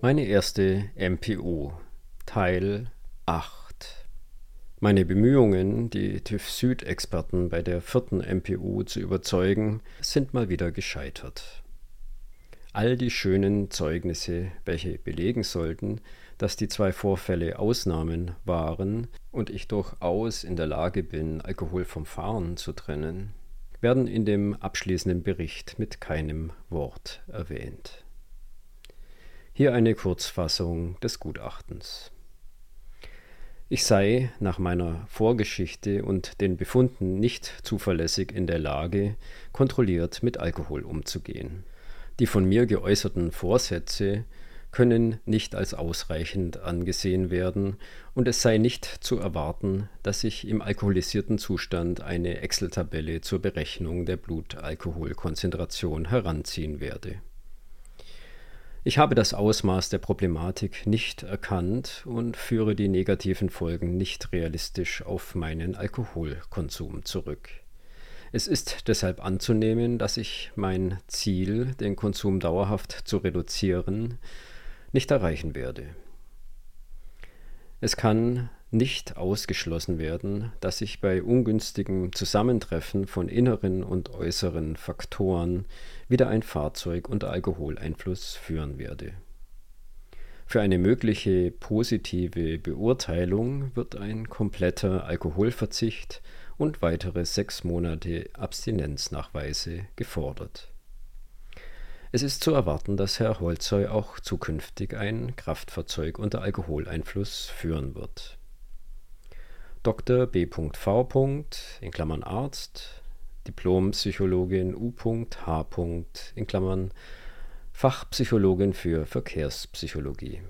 Meine erste MPU Teil 8 Meine Bemühungen, die TÜV Süd-Experten bei der vierten MPU zu überzeugen, sind mal wieder gescheitert. All die schönen Zeugnisse, welche belegen sollten, dass die zwei Vorfälle Ausnahmen waren und ich durchaus in der Lage bin, Alkohol vom Fahren zu trennen, werden in dem abschließenden Bericht mit keinem Wort erwähnt. Hier eine Kurzfassung des Gutachtens. Ich sei nach meiner Vorgeschichte und den Befunden nicht zuverlässig in der Lage, kontrolliert mit Alkohol umzugehen. Die von mir geäußerten Vorsätze können nicht als ausreichend angesehen werden und es sei nicht zu erwarten, dass ich im alkoholisierten Zustand eine Excel-Tabelle zur Berechnung der Blutalkoholkonzentration heranziehen werde ich habe das Ausmaß der Problematik nicht erkannt und führe die negativen Folgen nicht realistisch auf meinen Alkoholkonsum zurück. Es ist deshalb anzunehmen, dass ich mein Ziel, den Konsum dauerhaft zu reduzieren, nicht erreichen werde. Es kann nicht ausgeschlossen werden, dass ich bei ungünstigem Zusammentreffen von inneren und äußeren Faktoren wieder ein Fahrzeug unter Alkoholeinfluss führen werde. Für eine mögliche positive Beurteilung wird ein kompletter Alkoholverzicht und weitere sechs Monate Abstinenznachweise gefordert. Es ist zu erwarten, dass Herr Holzheu auch zukünftig ein Kraftfahrzeug unter Alkoholeinfluss führen wird. Dr. B.V. in Klammern Arzt, Diplompsychologin U.H. in Klammern Fachpsychologin für Verkehrspsychologie.